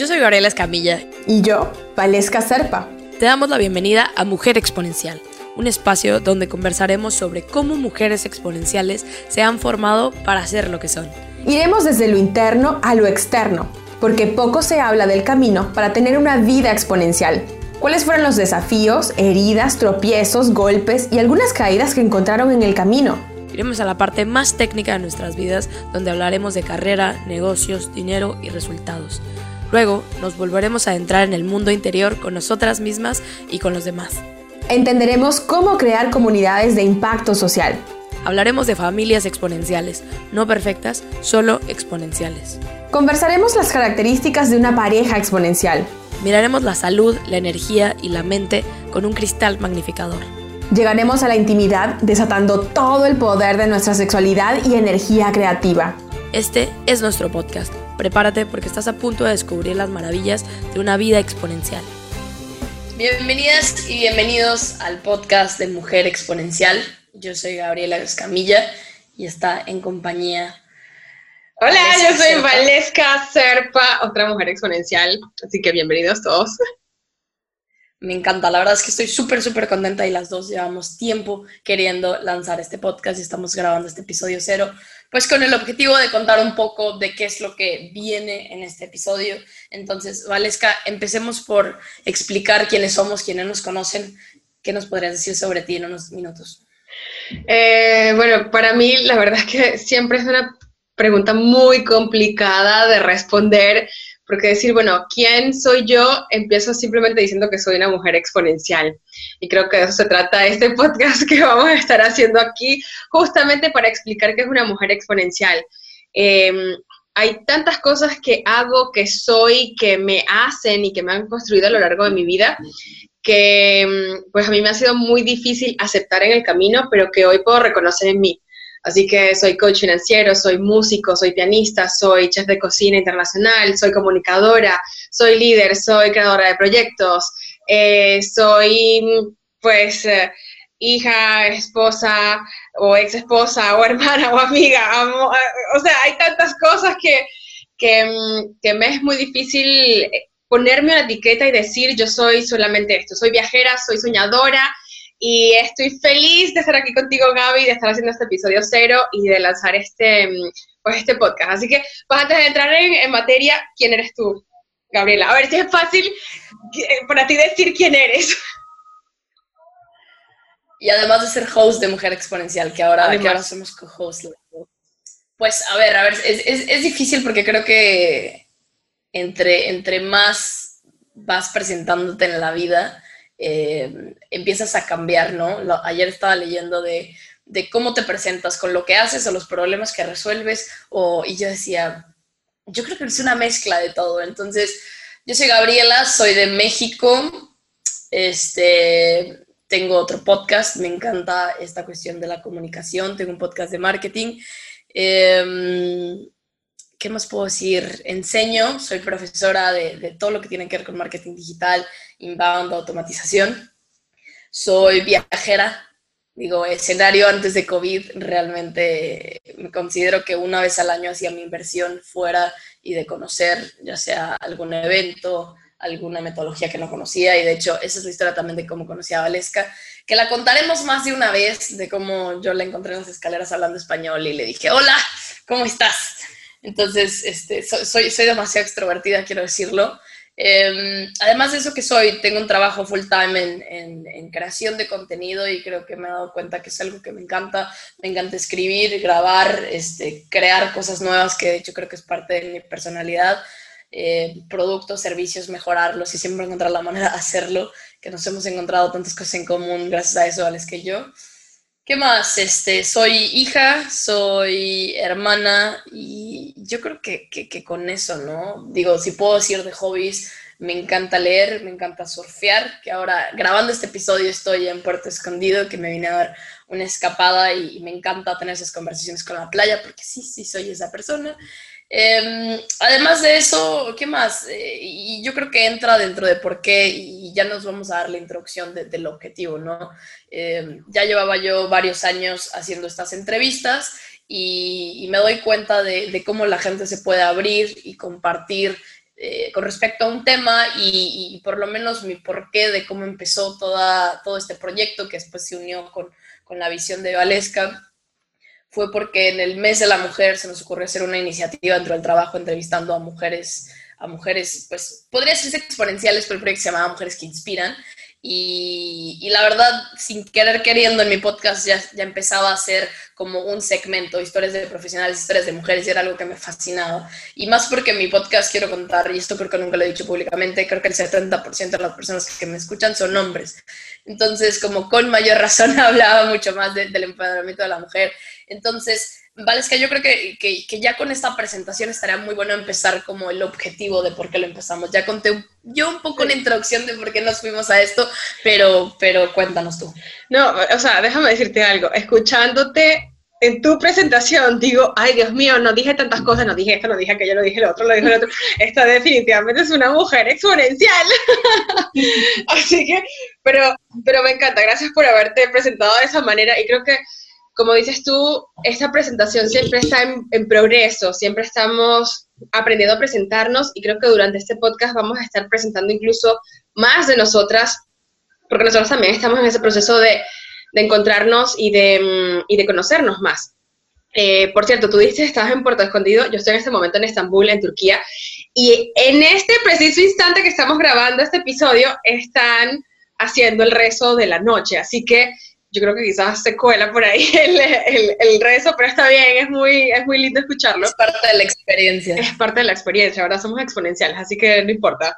Yo soy Gabriela Escamilla. Y yo, Valesca Serpa. Te damos la bienvenida a Mujer Exponencial, un espacio donde conversaremos sobre cómo mujeres exponenciales se han formado para ser lo que son. Iremos desde lo interno a lo externo, porque poco se habla del camino para tener una vida exponencial. ¿Cuáles fueron los desafíos, heridas, tropiezos, golpes y algunas caídas que encontraron en el camino? Iremos a la parte más técnica de nuestras vidas, donde hablaremos de carrera, negocios, dinero y resultados. Luego nos volveremos a entrar en el mundo interior con nosotras mismas y con los demás. Entenderemos cómo crear comunidades de impacto social. Hablaremos de familias exponenciales, no perfectas, solo exponenciales. Conversaremos las características de una pareja exponencial. Miraremos la salud, la energía y la mente con un cristal magnificador. Llegaremos a la intimidad desatando todo el poder de nuestra sexualidad y energía creativa. Este es nuestro podcast. Prepárate porque estás a punto de descubrir las maravillas de una vida exponencial. Bienvenidas y bienvenidos al podcast de Mujer Exponencial. Yo soy Gabriela Escamilla y está en compañía. Hola, yo soy Valesca Serpa, otra mujer exponencial. Así que bienvenidos todos. Me encanta, la verdad es que estoy súper, súper contenta y las dos llevamos tiempo queriendo lanzar este podcast y estamos grabando este episodio cero, pues con el objetivo de contar un poco de qué es lo que viene en este episodio. Entonces, Valesca, empecemos por explicar quiénes somos, quiénes nos conocen. ¿Qué nos podrías decir sobre ti en unos minutos? Eh, bueno, para mí la verdad es que siempre es una pregunta muy complicada de responder porque decir, bueno, ¿quién soy yo? Empiezo simplemente diciendo que soy una mujer exponencial. Y creo que de eso se trata este podcast que vamos a estar haciendo aquí, justamente para explicar qué es una mujer exponencial. Em, hay tantas cosas que hago, que soy, que me hacen y que me han construido a lo largo de mi vida, que em, pues a mí me ha sido muy difícil aceptar en el camino, pero que hoy puedo reconocer en mí. Así que soy coach financiero, soy músico, soy pianista, soy chef de cocina internacional, soy comunicadora, soy líder, soy creadora de proyectos, eh, soy pues eh, hija, esposa o ex esposa o hermana o amiga. Eh, o sea, hay tantas cosas que, que, mm, que me es muy difícil ponerme una etiqueta y decir yo soy solamente esto. Soy viajera, soy soñadora, y estoy feliz de estar aquí contigo, Gaby, de estar haciendo este episodio cero y de lanzar este, mm, pues, este podcast. Así que, pues antes de entrar en, materia, ¿quién eres tú, Gabriela? A ver si es fácil eh, para ti decir quién eres. Y además de ser host de Mujer Exponencial, que ahora, que ahora somos co-host. Pues, a ver, a ver, es, es, es, difícil porque creo que entre, entre más vas presentándote en la vida, eh, empiezas a cambiar, ¿no? ayer estaba leyendo de, cómo te presentas con lo que haces o los problemas que resuelves, o, y yo decía, yo creo que es una mezcla de todo. Entonces, yo soy Gabriela, soy de México, este, tengo otro podcast, me encanta esta cuestión de la comunicación, tengo un podcast de marketing. Em, ¿Qué más puedo decir? Enseño, soy profesora de, de todo lo que tiene que ver con marketing digital inbound, automatización. Soy viajera, digo, escenario antes de COVID, realmente me considero que una vez al año hacía mi inversión fuera y de conocer, ya sea algún evento, alguna metodología que no conocía, y de hecho esa es la historia también de cómo conocí a Valesca, que la contaremos más de una vez, de cómo yo la encontré en las escaleras hablando español y le dije, hola, ¿cómo estás? Entonces, este, soy, soy demasiado extrovertida, quiero decirlo, Em, además de eso que soy, tengo un trabajo full time en, creación de contenido y creo que me he dado cuenta que es algo que me encanta. Me encanta escribir, grabar, este, crear cosas nuevas, que de hecho creo que es parte de mi personalidad. Eh, productos, servicios, mejorarlos y siempre encontrar la manera de hacerlo, que nos hemos encontrado tantas cosas en común gracias a eso, Alex, que yo. ¿Qué más? Este, soy hija, soy hermana y yo creo que, que, con eso, ¿no? Digo, si puedo decir de hobbies, me encanta leer, me encanta surfear, que ahora grabando este episodio estoy en Puerto Escondido, que me vine a dar una escapada y, me encanta tener esas conversaciones con la playa, porque sí, sí, soy esa persona. Em, además de eso, ¿qué más? Eh, y yo creo que entra dentro de por qué, y ya nos vamos a dar la introducción del objetivo, ¿no? Em, ya llevaba yo varios años haciendo estas entrevistas y, me doy cuenta de, cómo la gente se puede abrir y compartir eh, con respecto a un tema y, por lo menos mi porqué de cómo empezó todo este proyecto que después se unió con, con la visión de Valesca fue porque en el mes de la mujer se nos ocurrió hacer una iniciativa dentro del trabajo entrevistando a mujeres, a mujeres, pues podría ser exponenciales, pero el proyecto se llamaba Mujeres que Inspiran. Y, la verdad, sin querer queriendo, en mi podcast ya, ya empezaba a ser como un segmento, historias de profesionales, historias de mujeres, y era algo que me fascinaba. Y más porque en mi podcast quiero contar, y esto creo que nunca lo he dicho públicamente, creo que el 70% de las personas que me escuchan son hombres. Entonces, como con mayor razón hablaba mucho más del empoderamiento de la mujer. Entonces, Vale, es que yo creo que, que, ya con esta presentación estaría muy bueno empezar como el objetivo de por qué lo empezamos. Ya conté yo un poco una introducción de por qué nos fuimos a esto, pero, pero cuéntanos tú. No, o sea, déjame decirte algo. Escuchándote en tu presentación, digo, ay Dios mío, no dije tantas cosas, no dije esto, no dije aquello, no dije lo otro, lo dije lo otro. Esta definitivamente es una mujer exponencial. Así que, pero, pero me encanta. Gracias por haberte presentado de esa manera y creo que como dices tú, esta presentación siempre está en, progreso, siempre estamos aprendiendo a presentarnos y creo que durante este podcast vamos a estar presentando incluso más de nosotras, porque nosotros también estamos en ese proceso de, encontrarnos y de, mm, y de, conocernos más. Eh, por cierto, tú dices estabas en Puerto Escondido, yo estoy en este momento en Estambul, en Turquía, y en este preciso instante que estamos grabando este episodio, están haciendo el rezo de la noche, así que yo creo que quizás se cuela por ahí el, rezo, pero está bien, es muy, es muy lindo escucharlo. Es parte de la experiencia. Es parte de la experiencia, ahora somos exponenciales, así que no importa,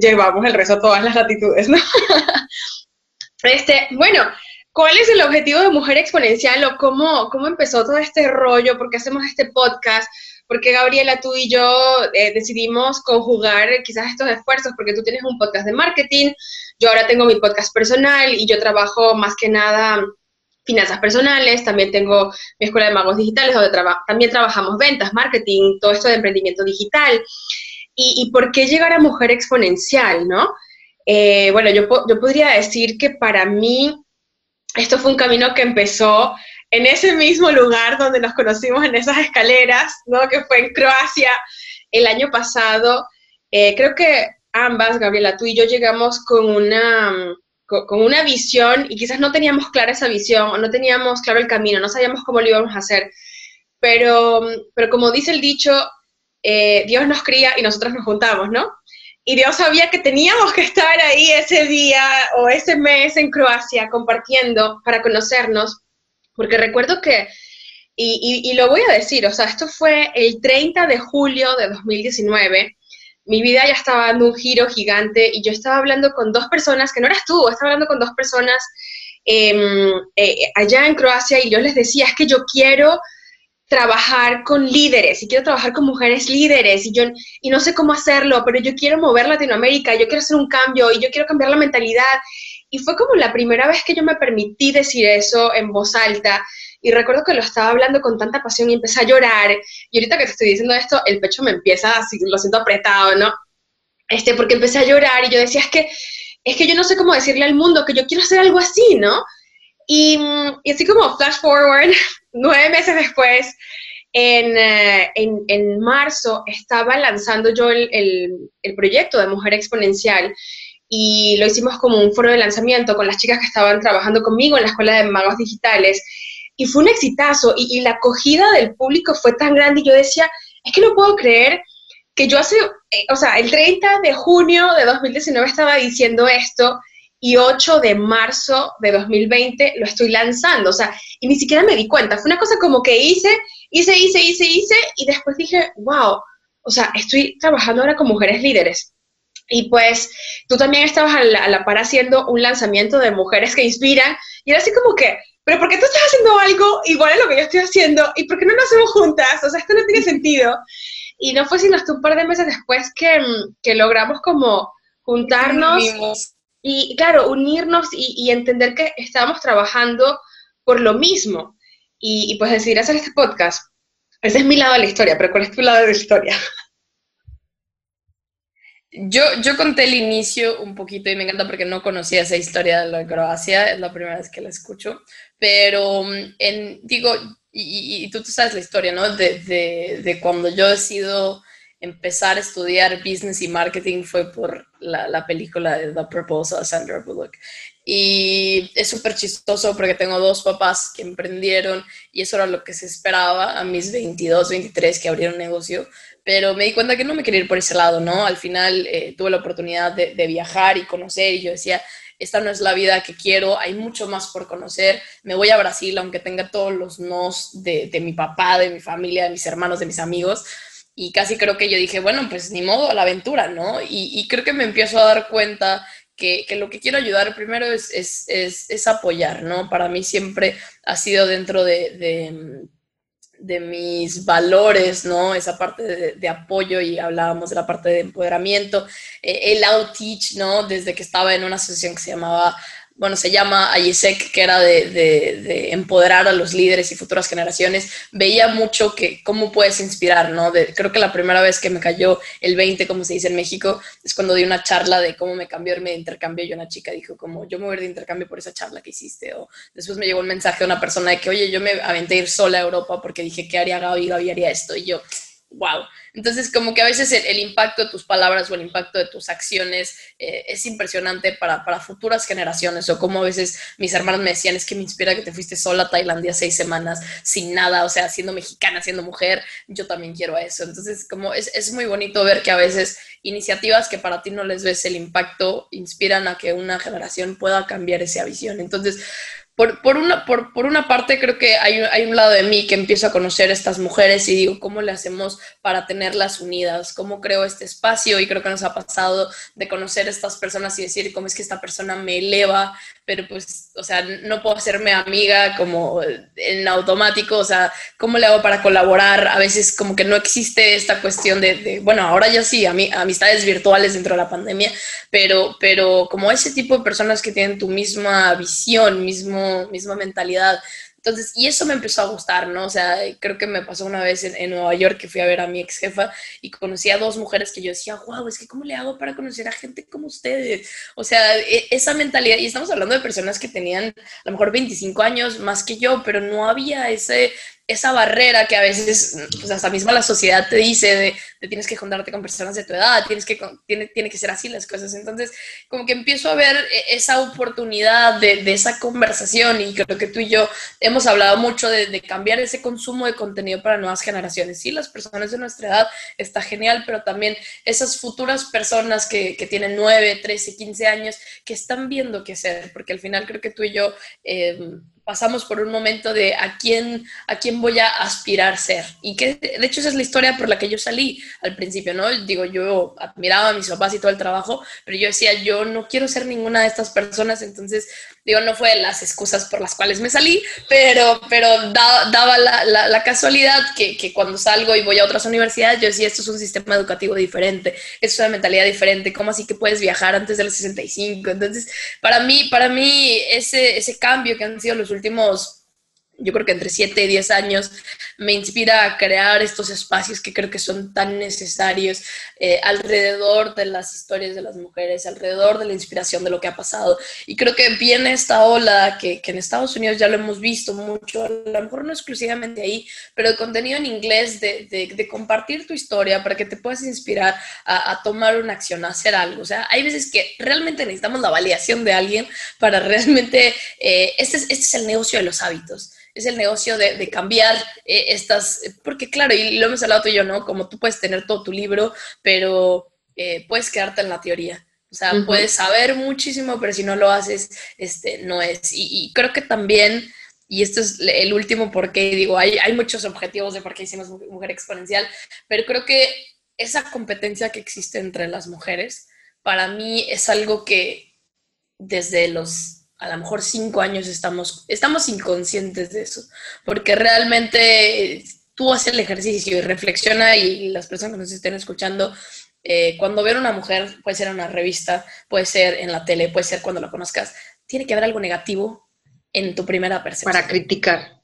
llevamos el rezo a todas las latitudes, ¿no? este, bueno, ¿cuál es el objetivo de Mujer Exponencial o cómo, cómo empezó todo este rollo? ¿Por qué hacemos este podcast? porque Gabriela, tú y yo eh, decidimos conjugar quizás estos esfuerzos, porque tú tienes un podcast de marketing, yo ahora tengo mi podcast personal y yo trabajo más que nada finanzas personales, también tengo mi escuela de magos digitales, donde también trabajamos ventas, marketing, todo esto de emprendimiento digital. ¿Y, por qué llegar a mujer exponencial, no? Eh, bueno, yo, yo podría decir que para mí esto fue un camino que empezó en ese mismo lugar donde nos conocimos en esas escaleras, ¿no? Que fue en Croacia el año pasado. Eh, creo que ambas, Gabriela, tú y yo llegamos con una, con, una visión y quizás no teníamos clara esa visión o no teníamos claro el camino, no sabíamos cómo lo íbamos a hacer. Pero, pero como dice el dicho, eh, Dios nos cría y nosotros nos juntamos, ¿no? Y Dios sabía que teníamos que estar ahí ese día o ese mes en Croacia compartiendo para conocernos, porque recuerdo que, y, y, lo voy a decir, o sea, esto fue el 30 de julio de 2019, mi vida ya estaba dando un giro gigante y yo estaba hablando con dos personas, que no eras tú, estaba hablando con dos personas em, eh, allá en Croacia y yo les decía, es que yo quiero trabajar con líderes y quiero trabajar con mujeres líderes y yo y no sé cómo hacerlo, pero yo quiero mover Latinoamérica, yo quiero hacer un cambio y yo quiero cambiar la mentalidad. Y fue como la primera vez que yo me permití decir eso en voz alta y recuerdo que lo estaba hablando con tanta pasión y empecé a llorar. Y ahorita que te estoy diciendo esto, el pecho me empieza así, lo siento apretado, ¿no? Este, porque empecé a llorar y yo decía, es que, es que yo no sé cómo decirle al mundo que yo quiero hacer algo así, ¿no? Y, y así como flash forward, nueve meses después, en, eh, en, en, marzo estaba lanzando yo el, el, el, proyecto de Mujer Exponencial y lo hicimos como un foro de lanzamiento con las chicas que estaban trabajando conmigo en la Escuela de Magos Digitales y fue un exitazo y, la acogida del público fue tan grande y yo decía, es que no puedo creer que yo hace, eh, o sea, el 30 de junio de 2019 estaba diciendo esto y 8 de marzo de 2020 lo estoy lanzando, o sea, y ni siquiera me di cuenta, fue una cosa como que hice, hice, hice, hice, hice y después dije, wow, o sea, estoy trabajando ahora con mujeres líderes. Y pues tú también estabas a la, a la par haciendo un lanzamiento de mujeres que inspiran y era así como que, pero ¿por qué tú estás haciendo algo igual a lo que yo estoy haciendo? ¿Y por qué no lo hacemos juntas? O sea, esto no tiene sentido. Y no fue sino hasta un par de meses después que, que logramos como juntarnos y, claro, unirnos y, y, entender que estábamos trabajando por lo mismo. Y, y pues decidir hacer este podcast. Ese es mi lado de la historia, pero ¿cuál es tu lado de la historia? Yo, yo conté el inicio un poquito y me encanta porque no conocía esa historia de la Croacia, es la primera vez que la escucho, pero mm, en, digo, y, tú, tú, sabes la historia, ¿no? De, de, de, cuando yo decido empezar a estudiar business y marketing fue por la, la película de The Proposal de Sandra Bullock. Y es súper chistoso porque tengo dos papás que emprendieron y eso era lo que se esperaba a mis 22, 23 que abrieron negocio, pero me di cuenta que no me quería ir por ese lado, ¿no? Al final eh, tuve la oportunidad de, de, viajar y conocer y yo decía, esta no es la vida que quiero, hay mucho más por conocer, me voy a Brasil aunque tenga todos los nos de, mi papá, de mi familia, de mis hermanos, de mis amigos. Y casi creo que yo dije, bueno, pues ni modo, a la aventura, ¿no? Y, creo que me empiezo a dar cuenta que, que, lo que quiero ayudar primero es, es, es, es, apoyar, ¿no? Para mí siempre ha sido dentro de, de, de mis valores, ¿no? Esa parte de, apoyo y hablábamos de la parte de empoderamiento, eh, el outreach, ¿no? Desde que estaba en una asociación que se llamaba bueno, se llama Ayesek, que era de, de, de, empoderar a los líderes y futuras generaciones, veía mucho que cómo puedes inspirar, ¿no? De, creo que la primera vez que me cayó el 20, como se dice en México, es cuando di una charla de cómo me cambió irme de intercambio y una chica dijo como, yo me voy de intercambio por esa charla que hiciste, o después me llegó un mensaje de una persona de que, oye, yo me aventé a ir sola a Europa porque dije, ¿qué haría Gaby? Gaby haría esto, y yo, wow. Entonces, como que a veces el, impacto de tus palabras o el impacto de tus acciones eh, es impresionante para, para, futuras generaciones. O como a veces mis hermanos me decían, es que me inspira que te fuiste sola a Tailandia seis semanas sin nada, o sea, siendo mexicana, siendo mujer, yo también quiero eso. Entonces, como es, es muy bonito ver que a veces iniciativas que para ti no les ves el impacto inspiran a que una generación pueda cambiar esa visión. Entonces, por, por, una, por, por, una parte creo que hay, hay, un lado de mí que empiezo a conocer a estas mujeres y digo, ¿cómo le hacemos para tenerlas unidas? ¿Cómo creo este espacio? Y creo que nos ha pasado de conocer a estas personas y decir, ¿cómo es que esta persona me eleva? Pero pues, o sea, no puedo hacerme amiga como en automático, o sea, ¿cómo le hago para colaborar? A veces como que no existe esta cuestión de, de bueno, ahora ya sí, amistades virtuales dentro de la pandemia, pero, pero como ese tipo de personas que tienen tu misma visión, mismo misma mentalidad. Entonces, y eso me empezó a gustar, ¿no? O sea, creo que me pasó una vez en, Nueva York que fui a ver a mi ex jefa y conocí a dos mujeres que yo decía, wow, es que ¿cómo le hago para conocer a gente como ustedes? O sea, e, esa mentalidad, y estamos hablando de personas que tenían a lo mejor 25 años más que yo, pero no había ese, esa barrera que a veces, pues hasta misma la sociedad te dice de, tienes que juntarte con personas de tu edad, tienes que, tiene, tiene que ser así las cosas. Entonces, como que empiezo a ver e, esa oportunidad de, de esa conversación y creo que tú y yo hemos hablado mucho de, cambiar ese consumo de contenido para nuevas generaciones. Sí, las personas de nuestra edad está genial, pero también esas futuras personas que, que tienen 9, 13, 15 años que están viendo qué hacer, porque al final creo que tú y yo... Eh, pasamos por un momento de a quién, a quién voy a aspirar ser. Y que de hecho esa es la historia por la que yo salí al principio, ¿no? Digo, yo admiraba a mis papás y todo el trabajo, pero yo decía, yo no quiero ser ninguna de estas personas, entonces, digo, no fue las excusas por las cuales me salí, pero, pero da, daba la, la, casualidad que, que, cuando salgo y voy a otras universidades, yo decía, esto es un sistema educativo diferente, es una mentalidad diferente, ¿cómo así que puedes viajar antes de los 65? Entonces, para mí, para mí ese, ese cambio que han sido los últimos yo creo que entre 7 y 10 años, me inspira a crear estos espacios que creo que son tan necesarios eh, alrededor de las historias de las mujeres, alrededor de la inspiración de lo que ha pasado. Y creo que viene esta ola que, que en Estados Unidos ya lo hemos visto mucho, a lo mejor no exclusivamente ahí, pero el contenido en inglés de, de, de compartir tu historia para que te puedas inspirar a, a, tomar una acción, a hacer algo. O sea, hay veces que realmente necesitamos la validación de alguien para realmente, eh, este, es, este es el negocio de los hábitos es el negocio de, de cambiar eh, estas, porque claro, y lo hemos hablado tú y yo, ¿no? Como tú puedes tener todo tu libro, pero eh, puedes quedarte en la teoría. O sea, uh -huh. puedes saber muchísimo, pero si no lo haces, este, no es. Y, y creo que también, y esto es el último porque digo, hay, hay muchos objetivos de por qué hicimos Mujer Exponencial, pero creo que esa competencia que existe entre las mujeres, para mí es algo que desde los a lo mejor cinco años estamos, estamos inconscientes de eso, porque realmente tú haces el ejercicio y reflexiona y las personas que nos estén escuchando, eh, cuando ven a una mujer, puede ser en una revista, puede ser en la tele, puede ser cuando la conozcas, tiene que haber algo negativo en tu primera percepción. Para criticar.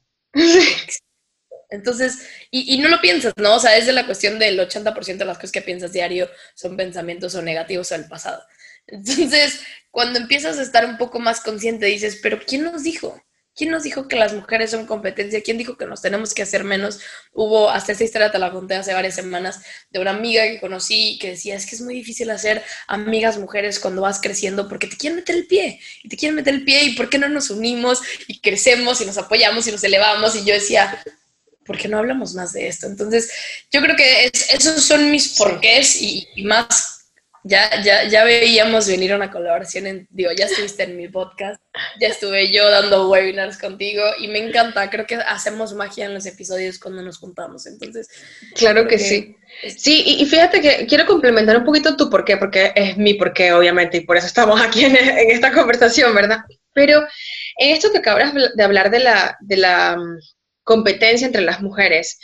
Entonces, y, y, no lo piensas, ¿no? O sea, es de la cuestión del 80% de las cosas que piensas diario son pensamientos o negativos del pasado. Entonces, cuando empiezas a estar un poco más consciente, dices, pero ¿quién nos dijo? ¿quién nos dijo que las mujeres son competencia? ¿Quién dijo que nos tenemos que hacer menos? Hubo, hasta esta historia te la conté hace varias semanas, de una amiga que conocí que decía, es que es muy difícil hacer amigas mujeres cuando vas creciendo porque te quieren meter el pie, y te quieren meter el pie, y ¿por qué no nos unimos y crecemos y nos apoyamos y nos elevamos? Y yo decía, ¿por qué no hablamos más de esto? Entonces, yo creo que esos son mis porqués y más ya, ya, ya veíamos venir una colaboración, en, digo, ya estuviste en mi podcast, ya estuve yo dando webinars contigo y me encanta, creo que hacemos magia en los episodios cuando nos juntamos, entonces. Claro que, sí. Sí, y, fíjate que quiero complementar un poquito tu por qué, porque es mi por qué, obviamente, y por eso estamos aquí en, en esta conversación, ¿verdad? Pero en esto que acabas de hablar de la, de la mm, competencia entre las mujeres,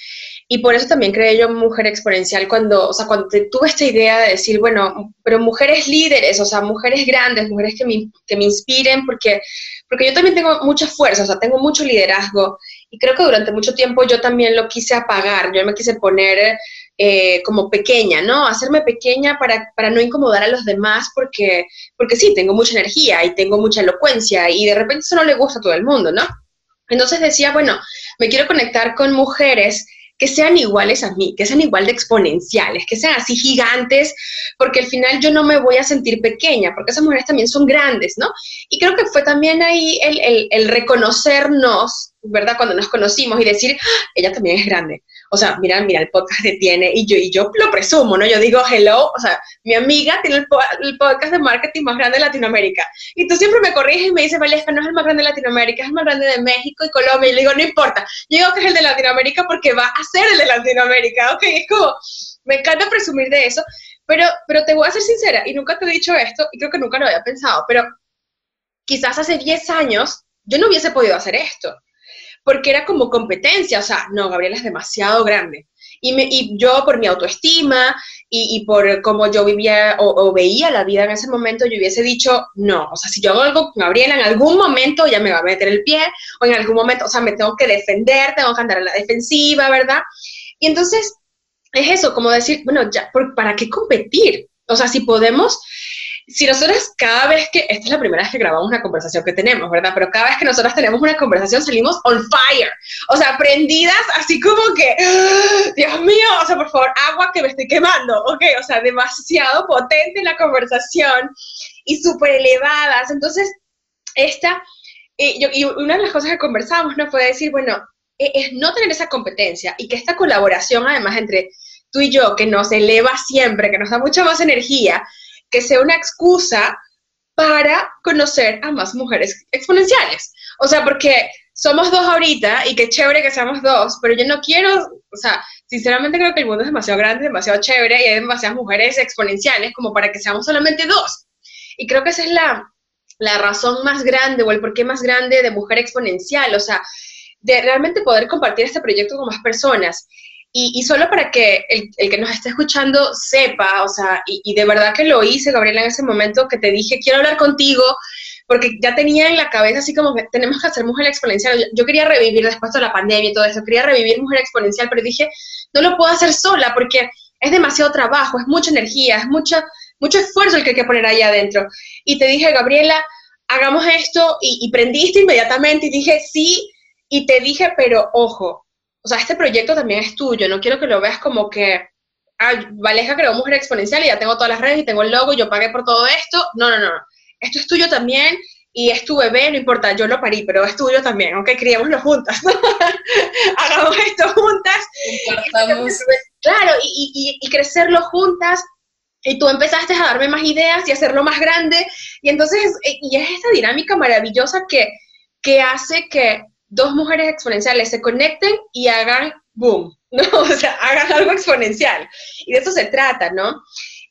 y por eso también creé yo Mujer Exponencial cuando, o sea, cuando tuve esta idea de decir, bueno, pero mujeres líderes, o sea, mujeres grandes, mujeres que me, que me inspiren, porque, porque yo también tengo mucha fuerza, o sea, tengo mucho liderazgo. Y creo que durante mucho tiempo yo también lo quise apagar, yo me quise poner eh, como pequeña, ¿no? Hacerme pequeña para, para, no incomodar a los demás, porque, porque sí, tengo mucha energía y tengo mucha elocuencia y de repente eso no le gusta a todo el mundo, ¿no? Entonces decía, bueno, me quiero conectar con mujeres que sean iguales a mí, que sean igual de exponenciales, que sean así gigantes, porque al final yo no me voy a sentir pequeña, porque esas mujeres también son grandes, ¿no? Y creo que fue también ahí el, el reconocernos, ¿verdad? Cuando nos conocimos y decir, ah, ella también es grande o sea, mira, mira, el podcast que tiene, y yo, y yo lo presumo, ¿no? Yo digo, hello, o sea, mi amiga tiene el, podcast de marketing más grande de Latinoamérica. Y tú siempre me corriges y me dices, Valesca, no es el más grande de Latinoamérica, es el más grande de México y Colombia. Y le digo, no importa, yo digo que es el de Latinoamérica porque va a ser el de Latinoamérica, ¿ok? Es como, me encanta presumir de eso, pero, pero te voy a ser sincera, y nunca te he dicho esto, y creo que nunca lo había pensado, pero quizás hace 10 años yo no hubiese podido hacer esto porque era como competencia, o sea, no, Gabriela es demasiado grande. Y, me, y yo por mi autoestima y, y por cómo yo vivía o, veía la vida en ese momento, yo hubiese dicho, no, o sea, si yo hago algo con Gabriela, en algún momento ya me va a meter el pie, o en algún momento, o sea, me tengo que defender, tengo que andar a la defensiva, ¿verdad? Y entonces es eso, como decir, bueno, ya, ¿para qué competir? O sea, si podemos si nosotros cada vez que, esta es la primera vez que grabamos una conversación que tenemos, ¿verdad? Pero cada vez que nosotros tenemos una conversación salimos on fire, o sea, prendidas así como que, ¡ah! Dios mío, o sea, por favor, agua que me estoy quemando, ¿ok? O sea, demasiado potente la conversación y súper elevadas. Entonces, esta, y, yo, y una de las cosas que conversamos, ¿no? Fue decir, bueno, e, es no tener esa competencia y que esta colaboración, además, entre tú y yo, que nos eleva siempre, que nos da mucha más energía, que sea una excusa para conocer a más mujeres exponenciales. O sea, porque somos dos ahorita y qué chévere que seamos dos, pero yo no quiero, o sea, sinceramente creo que el mundo es demasiado grande, demasiado chévere y hay demasiadas mujeres exponenciales como para que seamos solamente dos. Y creo que esa es la, la razón más grande o el porqué más grande de mujer exponencial, o sea, de realmente poder compartir este proyecto con más personas. Y, solo para que el, que nos esté escuchando sepa, o sea, y, de verdad que lo hice, Gabriela, en ese momento que te dije, quiero hablar contigo, porque ya tenía en la cabeza así como tenemos que hacer Mujer Exponencial. Yo, quería revivir después de la pandemia y todo eso, quería revivir Mujer Exponencial, pero dije, no lo puedo hacer sola porque es demasiado trabajo, es mucha energía, es mucha, mucho esfuerzo el que hay que poner ahí adentro. Y te dije, Gabriela, hagamos esto y, y prendiste inmediatamente y dije, sí, y te dije, pero ojo, o sea, este proyecto también es tuyo, no quiero que lo veas como que, ah, Valeja creó Mujer Exponencial y ya tengo todas las redes y tengo el logo y yo pagué por todo esto. No, no, no, esto es tuyo también y es tu bebé, no importa, yo lo parí, pero es tuyo también, ok, criémoslo juntas, hagamos esto juntas. Claro, y, y, crecerlo juntas, y tú empezaste a darme más ideas y hacerlo más grande, y entonces, y es esta dinámica maravillosa que, que hace que dos mujeres exponenciales se conecten y hagan boom, ¿no? O sea, hagan algo exponencial. Y de eso se trata, ¿no?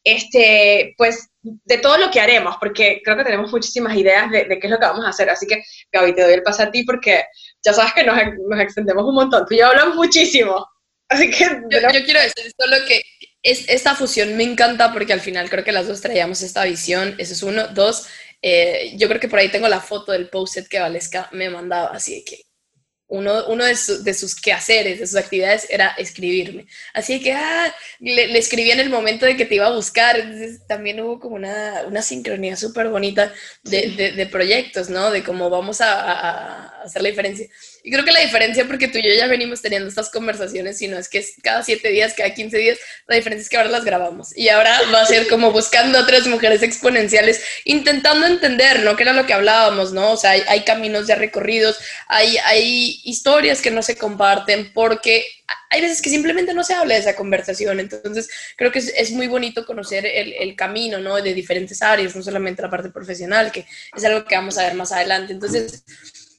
Este, pues, de todo lo que haremos, porque creo que tenemos muchísimas ideas de, qué es lo que vamos a hacer. Así que, Gaby, te doy el paso a ti porque ya sabes que nos, extendemos un montón. Tú ya hablamos muchísimo. Así que... Yo, yo quiero decir solo que es, esta fusión me encanta porque al final creo que las dos traíamos esta visión. Eso es uno. Dos, eh, yo creo que por ahí tengo la foto del post-it que Valesca me mandaba, así que uno, uno de, sus quehaceres, de sus actividades era escribirme. Así que ah, le, escribí en el momento de que te iba a buscar. Entonces, también hubo como una, una sincronía súper bonita de, de, proyectos, ¿no? De cómo vamos a, a, hacer la diferencia. Y creo que la diferencia, porque tú y yo ya venimos teniendo estas conversaciones, si no es que es cada siete días, cada 15 días, la diferencia es que ahora las grabamos. Y ahora va a ser como buscando otras mujeres exponenciales, intentando entender, ¿no? Que era lo que hablábamos, ¿no? O sea, hay, caminos ya recorridos, hay, hay historias que no se comparten porque hay veces que simplemente no se habla de esa conversación. Entonces, creo que es, es muy bonito conocer el, el, camino, ¿no? De diferentes áreas, no solamente la parte profesional, que es algo que vamos a ver más adelante. Entonces,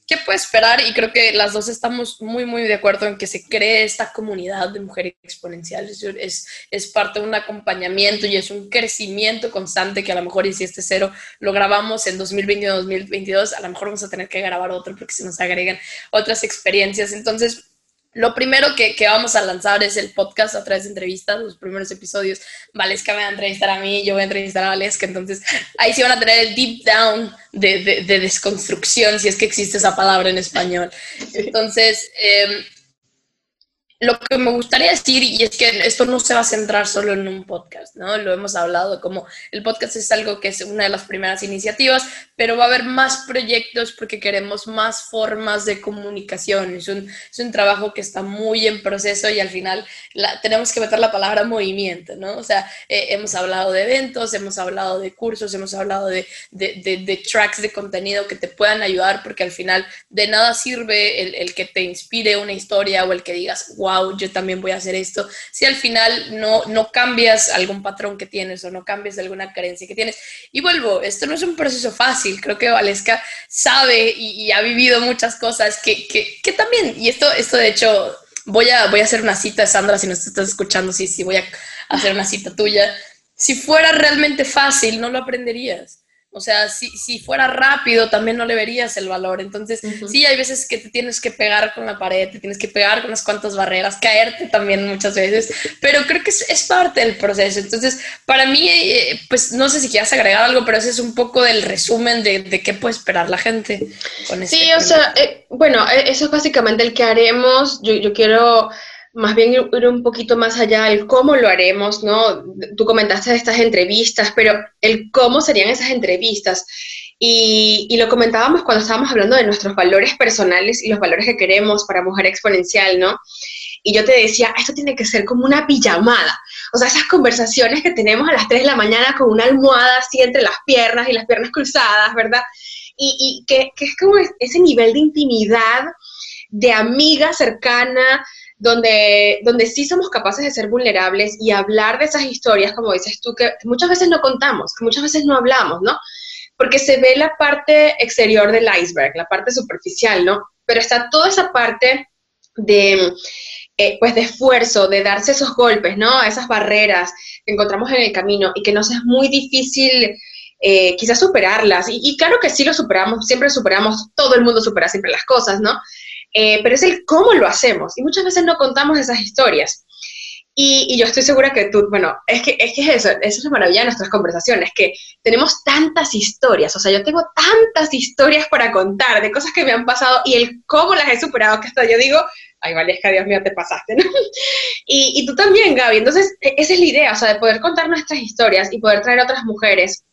¿qué puede esperar? Y creo que las dos estamos muy, muy de acuerdo en que se cree esta comunidad de mujeres exponenciales. Es, es parte de un acompañamiento y es un crecimiento constante que a lo mejor, y si este cero lo grabamos en 2021-2022, a lo mejor vamos a tener que grabar otro porque se nos agregan otras experiencias. Entonces, lo primero que, vamos a lanzar es el podcast a través de entrevistas, los primeros episodios. Valesca me va a entrevistar a mí, yo voy a entrevistar a Valesca, entonces ahí sí van a tener el deep down de, desconstrucción, si es que existe esa palabra en español. Entonces, eh, lo que me gustaría decir, y es que esto no se va a centrar solo en un podcast, ¿no? Lo hemos hablado como el podcast es algo que es una de las primeras iniciativas, pero va a haber más proyectos porque queremos más formas de comunicación. Es un, es un trabajo que está muy en proceso y al final la, tenemos que meter la palabra movimiento, ¿no? O sea, eh, hemos hablado de eventos, hemos hablado de cursos, hemos hablado de, de, de, de, tracks de contenido que te puedan ayudar porque al final de nada sirve el, el que te inspire una historia o el que digas, wow, yo también voy a hacer esto, si al final no, no cambias algún patrón que tienes o no cambias alguna carencia que tienes. Y vuelvo, esto no es un proceso fácil, creo que Valesca sabe y, ha vivido muchas cosas que, que, que, también, y esto, esto de hecho, voy a, voy a hacer una cita, Sandra, si nos estás escuchando, sí, sí, voy a hacer una cita tuya. Si fuera realmente fácil, no lo aprenderías. O sea, si, si, fuera rápido, también no le verías el valor. Entonces, sí, hay veces que te tienes que pegar con la pared, te tienes que pegar con unas cuantas barreras, caerte también muchas veces, pero creo que es, es parte del proceso. Entonces, para mí, eh, pues no sé si quieras agregar algo, pero ese es un poco del resumen de, de qué puede esperar la gente con este Sí, o sea, eh, bueno, e, eso es básicamente el que haremos. Yo, yo quiero más bien ir un poquito más allá, el cómo lo haremos, ¿no? Tú comentaste estas entrevistas, pero el cómo serían esas entrevistas. Y, y, lo comentábamos cuando estábamos hablando de nuestros valores personales y los valores que queremos para Mujer Exponencial, ¿no? Y yo te decía, esto tiene que ser como una pijamada. O sea, esas conversaciones que tenemos a las 3 de la mañana con una almohada así entre las piernas y las piernas cruzadas, ¿verdad? Y, y que, que es como ese nivel de intimidad, de amiga cercana, donde, donde sí somos capaces de ser vulnerables y hablar de esas historias, como dices tú, que muchas veces no contamos, que muchas veces no hablamos, ¿no? Porque se ve la parte exterior del iceberg, la parte superficial, ¿no? Pero está toda esa parte de, eh, pues de esfuerzo, de darse esos golpes, ¿no? Esas barreras que encontramos en el camino y que nos es muy difícil eh, quizás superarlas. Y, y, claro que sí lo superamos, siempre superamos, todo el mundo supera siempre las cosas, ¿no? Eh, pero es el cómo lo hacemos y muchas veces no contamos esas historias. Y, yo estoy segura que tú, bueno, es que, es que eso, eso es la maravilla de nuestras conversaciones, que tenemos tantas historias, o sea, yo tengo tantas historias para contar de cosas que me han pasado y el cómo las he superado, que hasta yo digo, ay, Valesca, Dios mío, te pasaste, ¿no? Y, y tú también, Gaby, entonces e, esa es la idea, o sea, de poder contar nuestras historias y poder traer a otras mujeres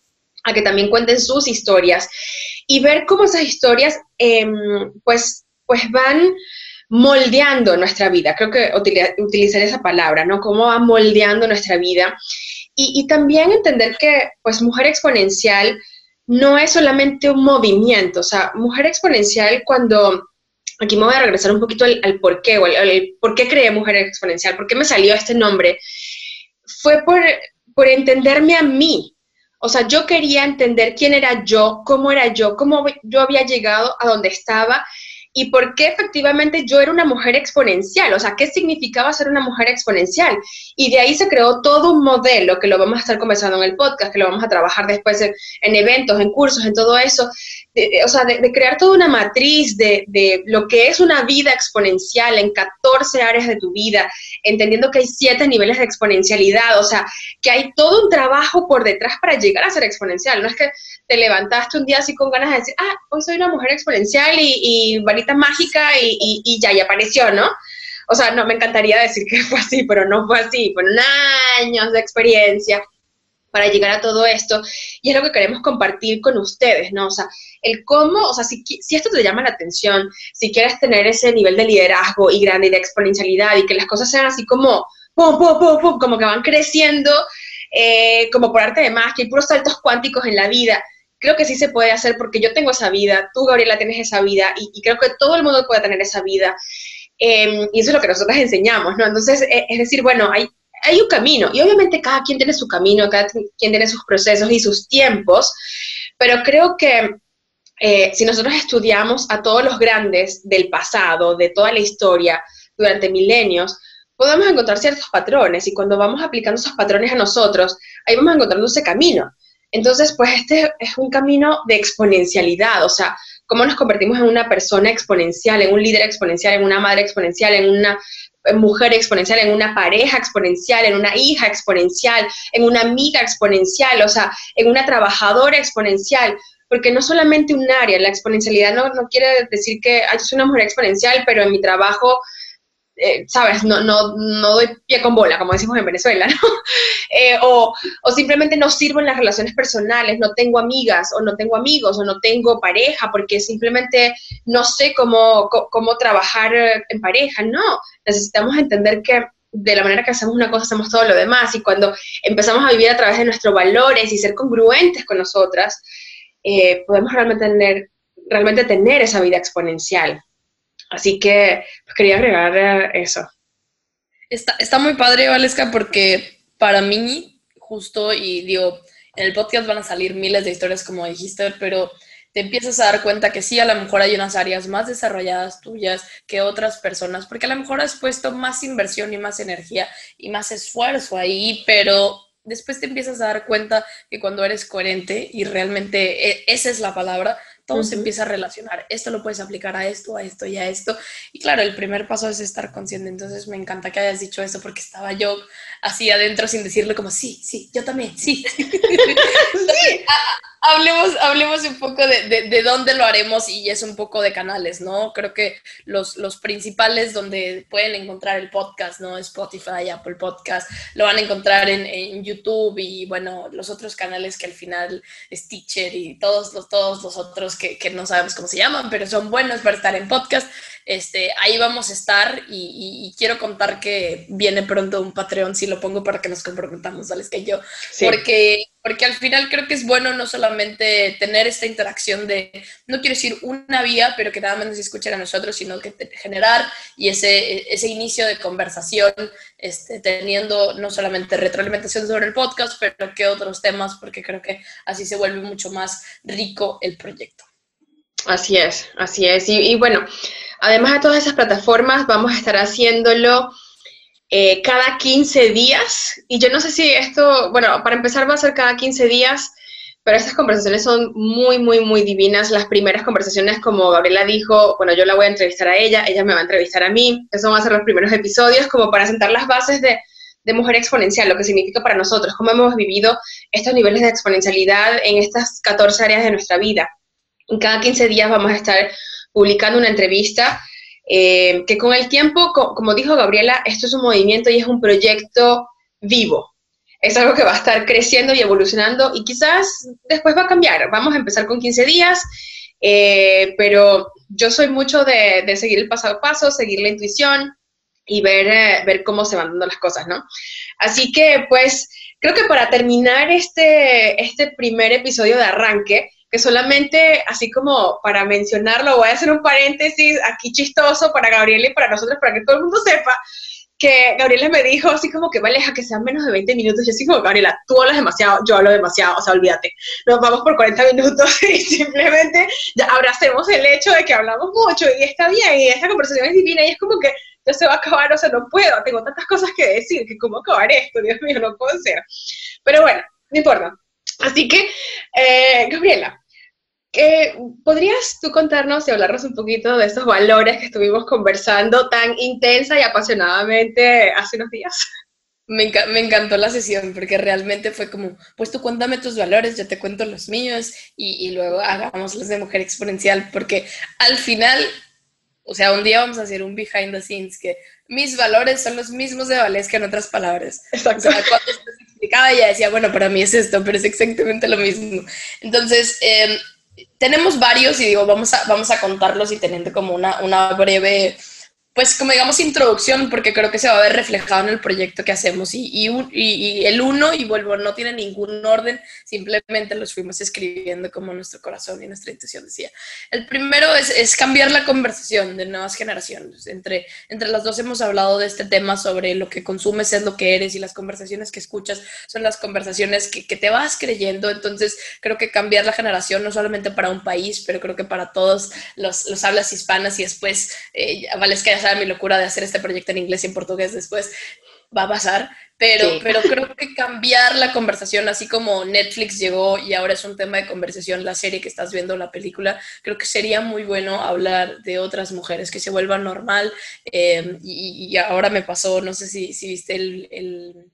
a que también cuenten sus historias y ver cómo esas historias, eh, pues, pues van moldeando nuestra vida. Creo que utilizar esa palabra, ¿no? Cómo va moldeando nuestra vida. Y, también entender que, pues, mujer exponencial no es solamente un movimiento. O sea, mujer exponencial cuando... Aquí me voy a regresar un poquito al, por qué, o al, por qué creé mujer exponencial, por qué me salió este nombre. Fue por, por entenderme a mí, o sea, yo quería entender quién era yo, cómo era yo, cómo yo había llegado a donde estaba y por qué efectivamente yo era una mujer exponencial, o sea, qué significaba ser una mujer exponencial. Y de ahí se creó todo un modelo que lo vamos a estar conversando en el podcast, que lo vamos a trabajar después en, eventos, en cursos, en todo eso, o sea, de, crear toda una matriz de, de, lo que es una vida exponencial en 14 áreas de tu vida, entendiendo que hay siete niveles de exponencialidad, o sea, que hay todo un trabajo por detrás para llegar a ser exponencial. No es que te levantaste un día así con ganas de decir, ah, hoy soy una mujer exponencial y, varita mágica y, y, ya, y apareció, ¿no? O sea, no me encantaría decir que fue así, pero no fue así. Fueron años de experiencia para llegar a todo esto. Y es lo que queremos compartir con ustedes, ¿no? O sea, el cómo, o sea, si, si esto te llama la atención, si quieres tener ese nivel de liderazgo y grande y de exponencialidad y que las cosas sean así como, pum, pum, pum, pum, como que van creciendo, eh, como por arte de magia, hay puros saltos cuánticos en la vida. Creo que sí se puede hacer porque yo tengo esa vida, tú, Gabriela, tienes esa vida y, creo que todo el mundo puede tener esa vida. Em, y eso es lo que nosotros enseñamos, ¿no? Entonces, e, es decir, bueno, hay, hay un camino y obviamente cada quien tiene su camino, cada quien tiene sus procesos y sus tiempos, pero creo que eh, si nosotros estudiamos a todos los grandes del pasado, de toda la historia, durante milenios, podemos encontrar ciertos patrones y cuando vamos aplicando esos patrones a nosotros, ahí vamos encontrando ese camino. Entonces, pues este es un camino de exponencialidad, o sea, cómo nos convertimos en una persona exponencial, en un líder exponencial, en una madre exponencial, en una mujer exponencial, en una pareja exponencial, en una hija exponencial, en una amiga exponencial, o sea, en una trabajadora exponencial, porque no solamente un área, la exponencialidad no, no quiere decir que soy una mujer exponencial, pero en mi trabajo eh, ¿sabes? No, no, no doy pie con bola, como decimos en Venezuela. Eh, o, o, simplemente no sirvo en las relaciones personales, no tengo amigas, o no tengo amigos, o no tengo pareja, porque simplemente no sé cómo, cómo trabajar en pareja. No, necesitamos entender que de la manera que hacemos una cosa, hacemos todo lo demás. Y cuando empezamos a vivir a través de nuestros valores y ser congruentes con nosotras, eh, podemos realmente tener, realmente tener esa vida exponencial. Así que pues, quería agregar eh, eso. Está, está muy padre, Valesca, porque para mí, justo, y digo, en el podcast van a salir miles de historias, como dijiste, pero te empiezas a dar cuenta que sí, a lo mejor hay unas áreas más desarrolladas tuyas que otras personas, porque a lo mejor has puesto más inversión y más energía y más esfuerzo ahí, pero después te empiezas a dar cuenta que cuando eres coherente y realmente e, esa es la palabra, todo se empieza a relacionar. Esto lo puedes aplicar a esto, a esto y a esto. Y claro, el primer paso es estar consciente. Entonces me encanta que hayas dicho eso porque estaba yo así adentro sin decirlo como, sí, sí, yo también, sí. sí. Hablemos, hablemos un poco de, de, dónde lo haremos y es un poco de canales, ¿no? Creo que los, los principales donde pueden encontrar el podcast, ¿no? Spotify, Apple Podcast, lo van a encontrar en, en YouTube y bueno, los otros canales que al final es Teacher y todos los, todos los otros que, que no sabemos cómo se llaman, pero son buenos para estar en podcast. Este, ahí vamos a estar y, quiero contar que viene pronto un Patreon, si lo pongo para que nos comprometamos, ¿sabes? Que yo, porque, porque al final creo que es bueno no solamente tener esta interacción de, no quiero decir una vía, pero que nada más nos escuchen a nosotros, sino que generar y ese, ese inicio de conversación, este, teniendo no solamente retroalimentación sobre el podcast, pero que otros temas, porque creo que así se vuelve mucho más rico el proyecto. Así es, así es. y bueno, Además de todas esas plataformas, vamos a estar haciéndolo eh, cada 15 días. Y yo no sé si esto, bueno, para empezar va a ser cada 15 días, pero estas conversaciones son muy, muy, muy divinas. Las primeras conversaciones, como Gabriela dijo, bueno, yo la voy a entrevistar a ella, ella me va a entrevistar a mí. Esos van a ser los primeros episodios como para sentar las bases de, de mujer exponencial, lo que significa para nosotros, cómo hemos vivido estos niveles de exponencialidad en estas 14 áreas de nuestra vida. Cada 15 días vamos a estar publicando una entrevista eh, que con el tiempo, como dijo Gabriela, esto es un movimiento y es un proyecto vivo. Es algo que va a estar creciendo y evolucionando y quizás después va a cambiar. Vamos a empezar con 15 días, eh, pero yo soy mucho de, seguir el paso a paso, seguir la intuición y ver, eh, ver cómo se van dando las cosas, ¿no? Así que, pues, creo que para terminar este, este primer episodio de arranque, que solamente, así como para mencionarlo, voy a hacer un paréntesis aquí chistoso para Gabriela y para nosotros, para que todo el mundo sepa, que Gabriela me dijo así como que vale, a que sean menos de 20 minutos. Yo así como, Gabriela, tú hablas demasiado, yo hablo demasiado, o sea, olvídate. Nos vamos por 40 minutos y simplemente ya abracemos el hecho de que hablamos mucho y está bien y esta conversación es divina y es como que ya se va a acabar, o sea, no puedo, tengo tantas cosas que decir que cómo acabar esto, Dios mío, no puedo ser. Pero bueno, no importa. Así que, eh, Gabriela, ¿podrías tú contarnos y hablarnos un poquito de esos valores que estuvimos conversando tan intensa y apasionadamente hace unos días? Me, encantó la sesión porque realmente fue como, pues tú cuéntame tus valores, yo te cuento los míos y, y luego hagamos los de mujer exponencial porque al final, o sea, un día vamos a hacer un behind the scenes que mis valores son los mismos de Valesca en otras palabras. Exacto. O sea, cuando se explicaba ella decía, bueno, para mí es esto, pero es exactamente lo mismo. Entonces, eh, tenemos varios y digo, vamos a, vamos a contarlos y teniendo como una, una breve pues como digamos introducción, porque creo que se va a ver reflejado en el proyecto que hacemos. Y, y, y, el uno, y vuelvo, no tiene ningún orden, simplemente los fuimos escribiendo como nuestro corazón y nuestra intuición decía. El primero es, es, cambiar la conversación de nuevas generaciones. Entre, entre las dos hemos hablado de este tema sobre lo que consumes es lo que eres y las conversaciones que escuchas son las conversaciones que, que te vas creyendo. Entonces creo que cambiar la generación no solamente para un país, pero creo que para todos los, los hablas hispanas y después, eh, vale, es mi locura de hacer este proyecto en inglés y en portugués después va a pasar, pero, pero creo que cambiar la conversación, así como Netflix llegó y ahora es un tema de conversación, la serie que estás viendo, la película, creo que sería muy bueno hablar de otras mujeres, que se vuelvan normal. Eh, y, ahora me pasó, no sé si, si viste el, el,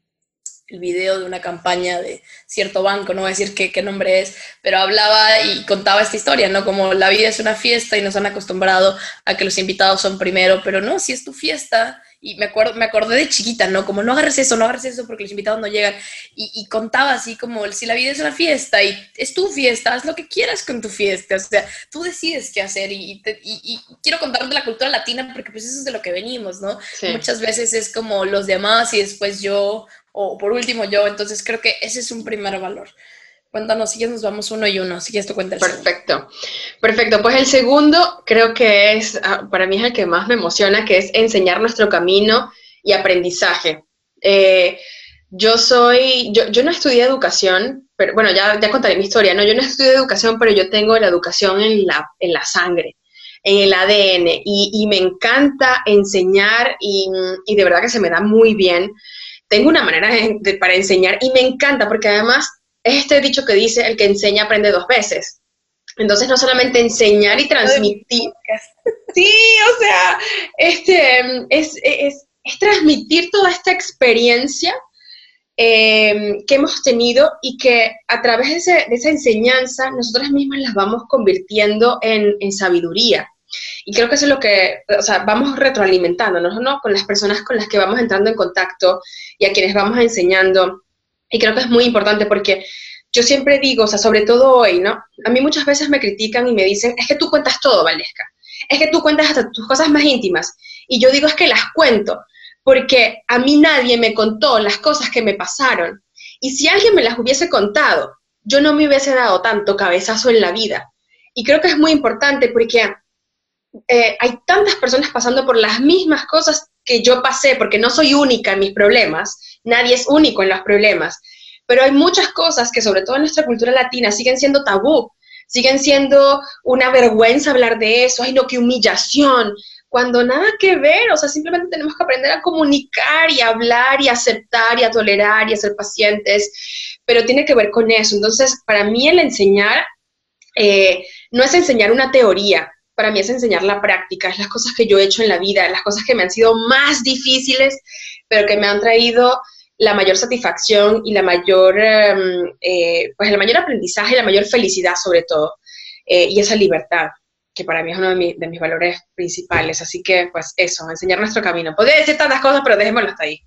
el, video de una campaña de cierto banco, no voy a decir qué, qué nombre es, pero hablaba y contaba esta historia, ¿no? Como la vida es una fiesta y nos han acostumbrado a que los invitados son primero, pero no, si es tu fiesta y me, acuerdo, me acordé de chiquita, ¿no? Como no agarres eso, no agarres eso porque los invitados no llegan. Y, contaba así como, si la vida es una fiesta y es tu fiesta, haz lo que quieras con tu fiesta. O sea, tú decides qué hacer. Y, y, quiero contar de la cultura latina porque pues eso es de lo que venimos, ¿no? Muchas veces es como los demás y después yo, o por último yo. Entonces creo que ese es un primer valor. Cuéntanos, si nos vamos uno y uno, si quieres tú cuentas. Perfecto, perfecto. Pues el segundo creo que es, ah, para mí es el que más me emociona, que es enseñar nuestro camino y aprendizaje. Eh, yo soy, yo, yo, no estudié educación, pero bueno, ya, ya contaré mi historia, ¿no? Yo no estudié educación, pero yo tengo la educación en la, en la sangre, en el ADN, y, y me encanta enseñar y, y, de verdad que se me da muy bien. Tengo una manera de, para enseñar y me encanta porque además este dicho que dice, el que enseña aprende dos veces. Entonces, no solamente enseñar y transmitir. Sí, o sea, este, es, es, transmitir toda esta experiencia eh, que hemos tenido y que a través de, esa enseñanza nosotras mismas las vamos convirtiendo en, en, sabiduría. Y creo que eso es lo que, o sea, vamos retroalimentándonos, ¿no? Con las personas con las que vamos entrando en contacto y a quienes vamos enseñando y creo que es muy importante porque yo siempre digo, o sea, sobre todo hoy, ¿no? A mí muchas veces me critican y me dicen, es que tú cuentas todo, Valesca. Es que tú cuentas hasta tus cosas más íntimas. Y yo digo, es que las cuento, porque a mí nadie me contó las cosas que me pasaron. Y si alguien me las hubiese contado, yo no me hubiese dado tanto cabezazo en la vida. Y creo que es muy importante porque eh, hay tantas personas pasando por las mismas cosas que yo pasé, porque no soy única en mis problemas, nadie es único en los problemas, pero hay muchas cosas que sobre todo en nuestra cultura latina siguen siendo tabú, siguen siendo una vergüenza hablar de eso, ay no, qué humillación, cuando nada que ver, o sea, simplemente tenemos que aprender a comunicar y a hablar y a aceptar y a tolerar y a ser pacientes, pero tiene que ver con eso. Entonces, para mí el enseñar eh, no es enseñar una teoría, para mí es enseñar la práctica, es las cosas que yo he hecho en la vida, las cosas que me han sido más difíciles, pero que me han traído la mayor satisfacción y la mayor, em, eh, pues el mayor aprendizaje la mayor felicidad sobre todo, eh, y esa libertad, que para mí es uno de, mis valores principales. Así que, pues eso, enseñar nuestro camino. Podría decir tantas cosas, pero dejémoslo hasta ahí.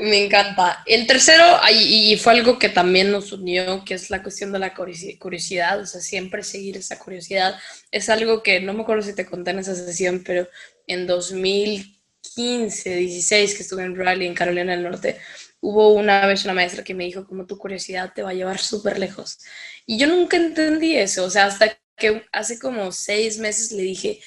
Me encanta. El tercero, y fue algo que también nos unió, que es la cuestión de la curiosidad, o sea, siempre seguir esa curiosidad. Es algo que no me acuerdo si te conté en esa sesión, pero en 2000 15, 16 que estuve en Raleigh, en Carolina del Norte, hubo una vez una maestra que me dijo como tu curiosidad te va a llevar súper lejos. Y yo nunca entendí eso, o sea, hasta que hace como seis meses le dije,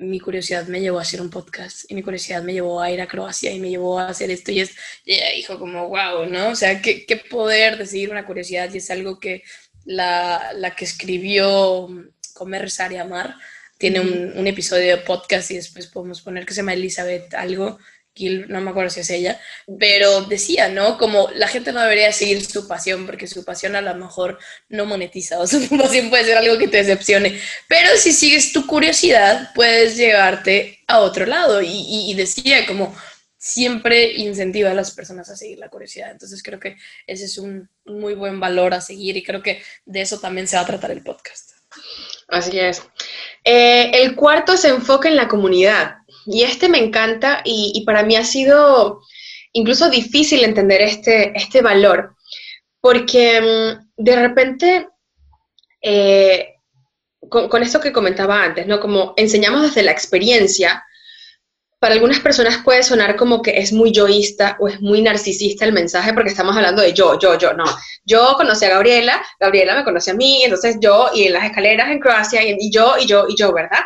mi curiosidad me llevó a hacer un podcast y mi curiosidad me llevó a ir a Croacia y me llevó a hacer esto y, es, y ella dijo como, wow, ¿no? O sea, qué, qué poder de seguir una curiosidad y es algo que la, la que escribió Comer, Rezar y Amar tiene un, episodio de podcast y después podemos poner que se llama Elizabeth algo, no me acuerdo si es ella, pero decía, ¿no? Como la gente no debería seguir su pasión porque su pasión a lo mejor no monetiza o su pasión puede ser algo que te decepcione, pero si sigues tu curiosidad puedes llevarte a otro lado y, decía como siempre incentiva a las personas a seguir la curiosidad. Entonces creo que ese es un, muy buen valor a seguir y creo que de eso también se va a tratar el podcast. Así es. Eh, el cuarto se enfoca en la comunidad. Y este me encanta y, para mí ha sido incluso difícil entender este, este valor, porque mm, de repente, eh, con, esto que comentaba antes, ¿no? Como enseñamos desde la experiencia, para algunas personas puede sonar como que es muy yoísta o es muy narcisista el mensaje porque estamos hablando de yo, yo, yo, no. Yo conocí a Gabriela, Gabriela me conoce a mí, entonces yo y en las escaleras en Croacia y, y yo, y yo, y yo, ¿verdad?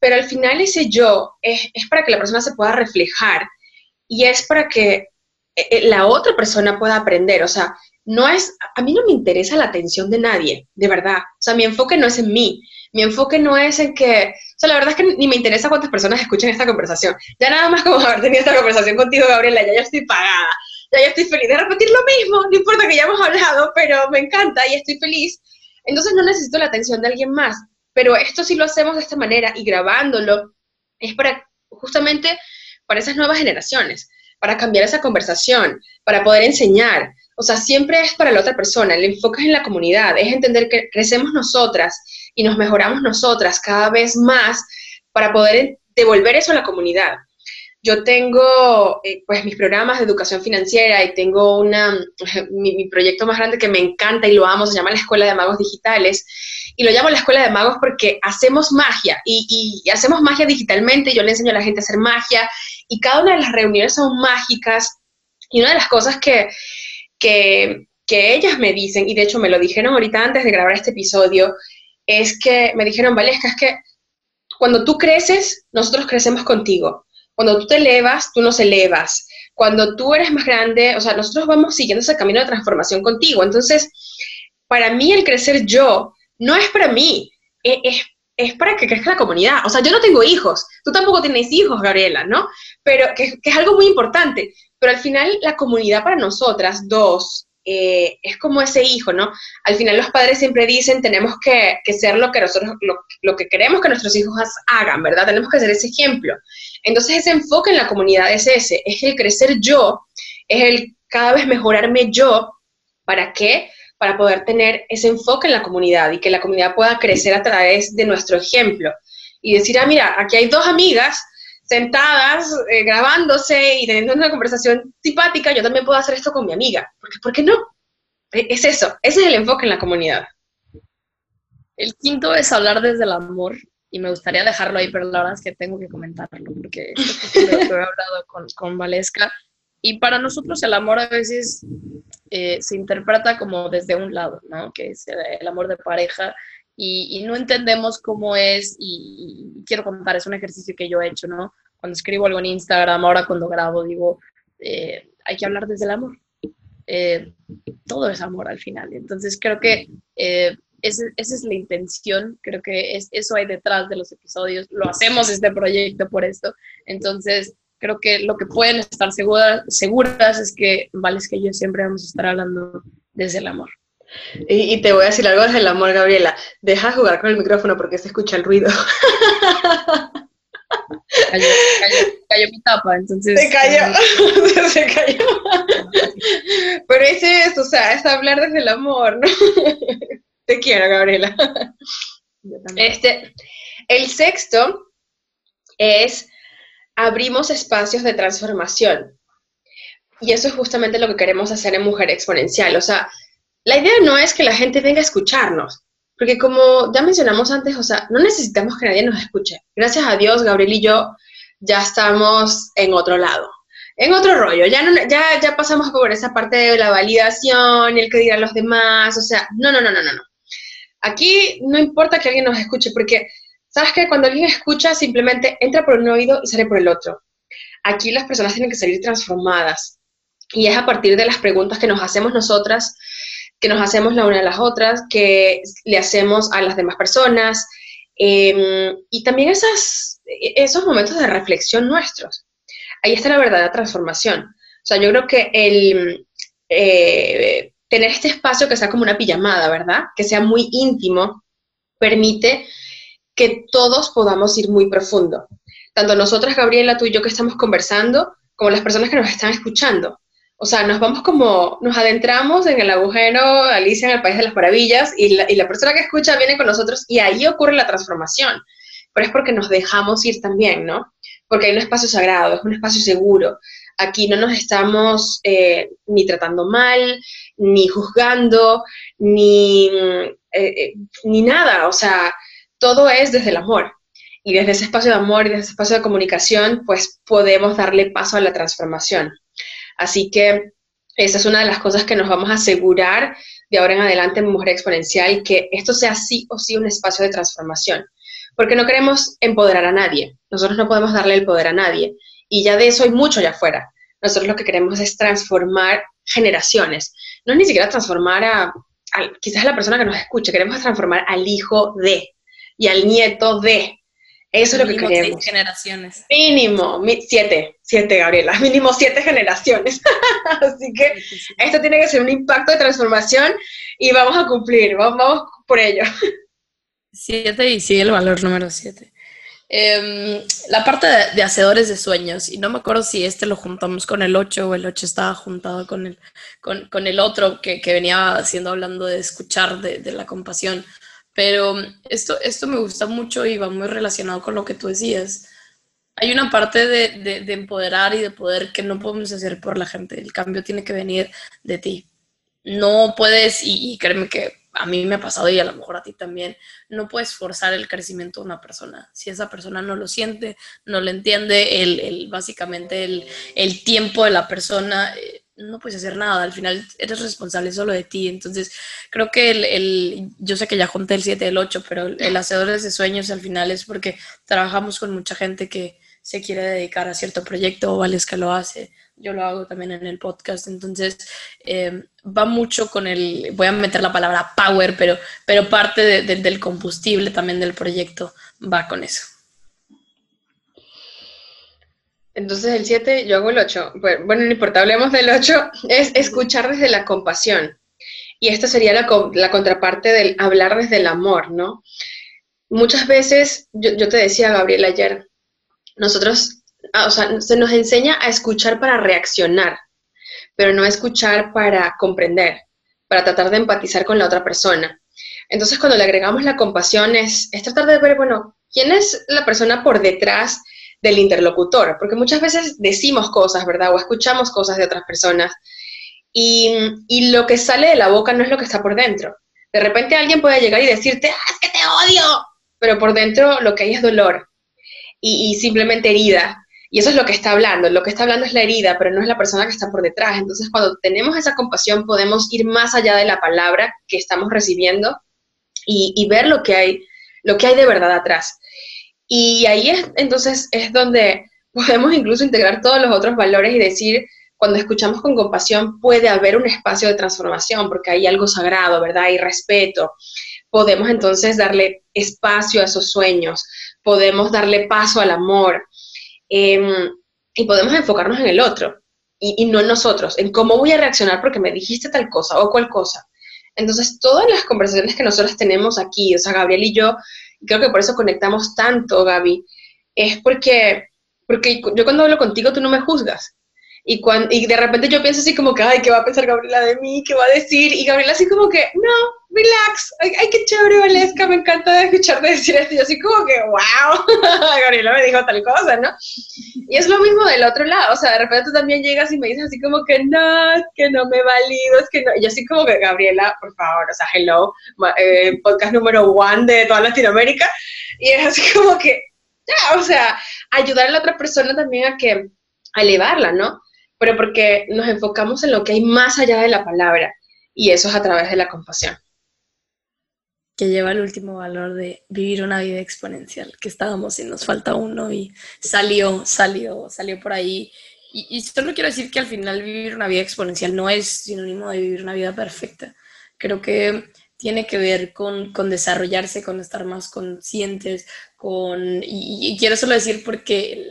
Pero al final ese yo es, para que la persona se pueda reflejar y es para que eh, eh, la otra persona pueda aprender. O sea, no es, a mí no me interesa la atención de nadie, de verdad. O sea, mi enfoque no es en mí. Mi enfoque no es en que, o sea, la verdad es que ni me interesa cuántas personas escuchen esta conversación. Ya nada más como haber tenido esta conversación contigo, Gabriela, ya yo estoy pagada. Ya yo estoy feliz de repetir lo mismo, no importa que ya hemos hablado, pero me encanta y estoy feliz. Entonces no necesito la atención de alguien más. Pero esto sí lo hacemos de esta manera y grabándolo es para justamente para esas nuevas generaciones, para cambiar esa conversación, para poder enseñar. O sea, siempre es para la otra persona, el enfoque es en la comunidad, es entender que crecemos nosotras y nos mejoramos nosotras cada vez más para poder devolver eso a la comunidad. Yo tengo eh, pues mis programas de educación financiera y tengo una, mi, proyecto más grande que me encanta y lo amo, se llama la Escuela de Magos Digitales. Y lo llamo la Escuela de Magos porque hacemos magia y, y hacemos magia digitalmente. Yo le enseño a la gente a hacer magia y cada una de las reuniones son mágicas. Y una de las cosas que, que, que ellas me dicen, y de hecho me lo dijeron ahorita antes de grabar este episodio, es que me dijeron, Valesca, es que cuando tú creces, nosotros crecemos contigo. Cuando tú te elevas, tú nos elevas. Cuando tú eres más grande, o sea, nosotros vamos siguiendo ese camino de transformación contigo. Entonces, para mí el crecer yo no es para mí, e, es, para que crezca la comunidad. O sea, yo no tengo hijos, tú tampoco tienes hijos, Gabriela, ¿no? Pero que, que es algo muy importante. Pero al final la comunidad para nosotras, dos, eh, es como ese hijo, ¿no? Al final los padres siempre dicen, tenemos que, ser lo que nosotros, lo, que queremos que nuestros hijos hagan, ¿verdad? Tenemos que ser ese ejemplo. Entonces ese enfoque en la comunidad es ese, es el crecer yo, es el cada vez mejorarme yo, ¿para qué? Para poder tener ese enfoque en la comunidad y que la comunidad pueda crecer a través de nuestro ejemplo. Y decir, ah, mira, aquí hay dos amigas sentadas, eh, grabándose y teniendo una conversación simpática, yo también puedo hacer esto con mi amiga. Porque, ¿Por qué no? E, es eso, ese es el enfoque en la comunidad. El quinto es hablar desde el amor y me gustaría dejarlo ahí, pero la verdad es que tengo que comentarlo porque he hablado con, con Valesca. Y para nosotros el amor a veces eh, se interpreta como desde un lado, ¿no? Que es el amor de pareja y, no entendemos cómo es, y, quiero contar, es un ejercicio que yo he hecho, ¿no? Cuando escribo algo en Instagram, ahora cuando grabo, digo, eh, hay que hablar desde el amor. Eh, todo es amor al final. Entonces creo que eh, esa, es la intención, creo que es, eso hay detrás de los episodios, lo hacemos este proyecto por esto. Entonces creo que lo que pueden estar seguras, seguras es que, vale, es que yo siempre vamos a estar hablando desde el amor. Y, te voy a decir algo desde el amor, Gabriela. Deja jugar con el micrófono porque se escucha el ruido. Cayó, mi tapa, entonces. Se cayó, se cayó. Pero ese es, o sea, es hablar desde el amor, ¿no? Te quiero, Gabriela. Este, el sexto es abrimos espacios de transformación. Y eso es justamente lo que queremos hacer en Mujer Exponencial. O sea, la idea no es que la gente venga a escucharnos, porque como ya mencionamos antes, o sea, no necesitamos que nadie nos escuche. Gracias a Dios, Gabriel y yo ya estamos en otro lado, en otro rollo. Ya, no, ya, ya pasamos por esa parte de la validación, el que dirán los demás, o sea, no, no, no, no, no. Aquí no importa que alguien nos escuche, porque sabes que cuando alguien escucha, simplemente entra por un oído y sale por el otro. Aquí las personas tienen que salir transformadas. Y es a partir de las preguntas que nos hacemos nosotras que nos hacemos la una a las otras, que le hacemos a las demás personas, em, y también esas, esos momentos de reflexión nuestros. ahí está la verdadera transformación. O sea, yo creo que el eh, tener este espacio que sea como una pijamada, ¿verdad? Que sea muy íntimo, permite que todos podamos ir muy profundo. Tanto nosotras, Gabriela, tú y yo que estamos conversando, como las personas que nos están escuchando. O sea, nos vamos como, nos adentramos en el agujero Alicia en el País de las Maravillas y la, persona que escucha viene con nosotros y ahí ocurre la transformación. Pero es porque nos dejamos ir también, ¿no? Porque hay un espacio sagrado, es un espacio seguro. Aquí no nos estamos eh, ni tratando mal, ni juzgando, ni, eh, eh, ni nada. O sea, todo es desde el amor. Y desde ese espacio de amor y desde ese espacio de comunicación, pues podemos darle paso a la transformación. Así que esa es una de las cosas que nos vamos a asegurar de ahora en adelante en Mujer Exponencial, que esto sea sí o sí un espacio de transformación. Porque no queremos empoderar a nadie. Nosotros no podemos darle el poder a nadie. Y ya de eso hay mucho allá afuera. Nosotros lo que queremos es transformar generaciones. No es ni siquiera transformar a, quizás a la persona que nos escuche, queremos transformar al hijo de y al nieto de. Eso es lo que queremos. generaciones. Mínimo, siete, siete, Gabriela, mínimo siete generaciones. Así que esto tiene que ser un impacto de transformación y vamos a cumplir, vamos, por ello. Siete y sigue el valor número siete. Em, la parte de, hacedores de sueños, y no me acuerdo si este lo juntamos con el 8 o el 8 estaba juntado con el, con, el otro que, venía haciendo hablando de escuchar, de, de, la compasión, pero esto, esto me gusta mucho y va muy relacionado con lo que tú decías. Hay una parte de, de empoderar y de poder que no podemos hacer por la gente, el cambio tiene que venir de ti. No puedes, y, y créeme que a mí me ha pasado y a lo mejor a ti también, no puedes forzar el crecimiento de una persona. Si esa persona no lo siente, no lo entiende, el, básicamente el, tiempo de la persona, eh, no puedes hacer nada. Al final eres responsable solo de ti. Entonces, creo que el, yo sé que ya junté el 7 y el 8, pero el Hacedores de Sueños al final es porque trabajamos con mucha gente que se quiere dedicar a cierto proyecto o Vales que lo hace yo lo hago también en el podcast, entonces eh, va mucho con el, voy a meter la palabra power, pero, pero parte del combustible también del proyecto va con eso. Entonces el 7, yo hago el 8. Bueno, no importa, hablemos del 8, es escuchar desde la compasión. Y esta sería la, contraparte del hablar desde el amor, ¿no? Muchas veces, yo, yo te decía, Gabriel, ayer, nosotros Ah, o sea, se nos enseña a escuchar para reaccionar, pero no a escuchar para comprender, para tratar de empatizar con la otra persona. Entonces, cuando le agregamos la compasión, es, es tratar de ver, bueno, ¿quién es la persona por detrás del interlocutor? Porque muchas veces decimos cosas, ¿verdad? O escuchamos cosas de otras personas y, y, lo que sale de la boca no es lo que está por dentro. De repente alguien puede llegar y decirte, ah, es que te odio, pero por dentro lo que hay es dolor y, y simplemente herida. Y eso es lo que está hablando. Lo que está hablando es la herida, pero no es la persona que está por detrás. Entonces, cuando tenemos esa compasión, podemos ir más allá de la palabra que estamos recibiendo y, ver lo que hay, lo que hay de verdad atrás. Y ahí es, entonces, es donde podemos incluso integrar todos los otros valores y decir, cuando escuchamos con compasión, puede haber un espacio de transformación, porque hay algo sagrado, ¿verdad? Hay respeto. Podemos entonces darle espacio a esos sueños, podemos darle paso al amor, Em, y podemos enfocarnos en el otro y, no en nosotros, en cómo voy a reaccionar porque me dijiste tal cosa o cual cosa. Entonces, todas las conversaciones que nosotros tenemos aquí, o sea, Gabriel y yo, creo que por eso conectamos tanto, Gaby, es porque, porque yo cuando hablo contigo tú no me juzgas. Y, cuando, y de repente yo pienso así como que, ay, ¿qué va a pensar Gabriela de mí? ¿Qué va a decir? Y Gabriela así como que, no, relax, ay, qué chévere, Valesca, me encanta escucharte decir esto. Y yo así como que, wow, Gabriela me dijo tal cosa, ¿no? Y es lo mismo del otro lado, o sea, de repente tú también llegas y me dices así como que, no, es que no me valido, es que no. Y yo así como que, Gabriela, por favor, o sea, hello, eh, podcast número one de toda Latinoamérica. Y es así como que, ya, o sea, ayudar a la otra persona también a que, a elevarla, ¿no? Pero porque nos enfocamos en lo que hay más allá de la palabra y eso es a través de la compasión. Que lleva el último valor de vivir una vida exponencial, que estábamos y nos falta uno y salió, salió, salió por ahí. Y, y solo quiero decir que al final vivir una vida exponencial no es sinónimo de vivir una vida perfecta. Creo que tiene que ver con, con desarrollarse, con estar más conscientes, con... Y, y, quiero solo decir porque